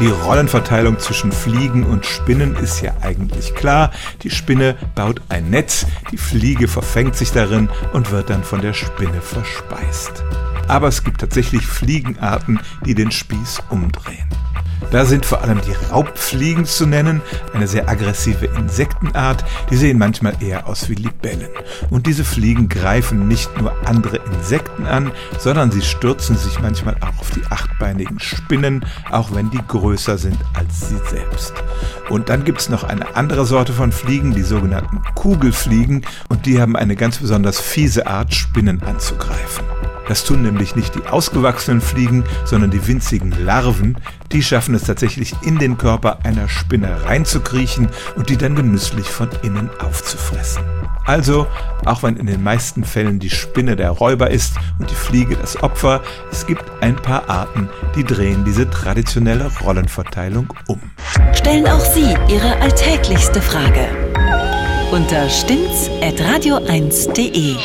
Die Rollenverteilung zwischen Fliegen und Spinnen ist ja eigentlich klar. Die Spinne baut ein Netz, die Fliege verfängt sich darin und wird dann von der Spinne verspeist. Aber es gibt tatsächlich Fliegenarten, die den Spieß umdrehen. Da sind vor allem die Raubfliegen zu nennen, eine sehr aggressive Insektenart, die sehen manchmal eher aus wie Libellen. Und diese Fliegen greifen nicht nur andere Insekten an, sondern sie stürzen sich manchmal auch auf die achtbeinigen Spinnen, auch wenn die größer sind als sie selbst. Und dann gibt es noch eine andere Sorte von Fliegen, die sogenannten Kugelfliegen, und die haben eine ganz besonders fiese Art, Spinnen anzugreifen. Das tun nämlich nicht die ausgewachsenen Fliegen, sondern die winzigen Larven. Die schaffen es tatsächlich in den Körper einer Spinne reinzukriechen und die dann genüsslich von innen aufzufressen. Also, auch wenn in den meisten Fällen die Spinne der Räuber ist und die Fliege das Opfer, es gibt ein paar Arten, die drehen diese traditionelle Rollenverteilung um. Stellen auch Sie Ihre alltäglichste Frage unter stimmtz.radio1.de.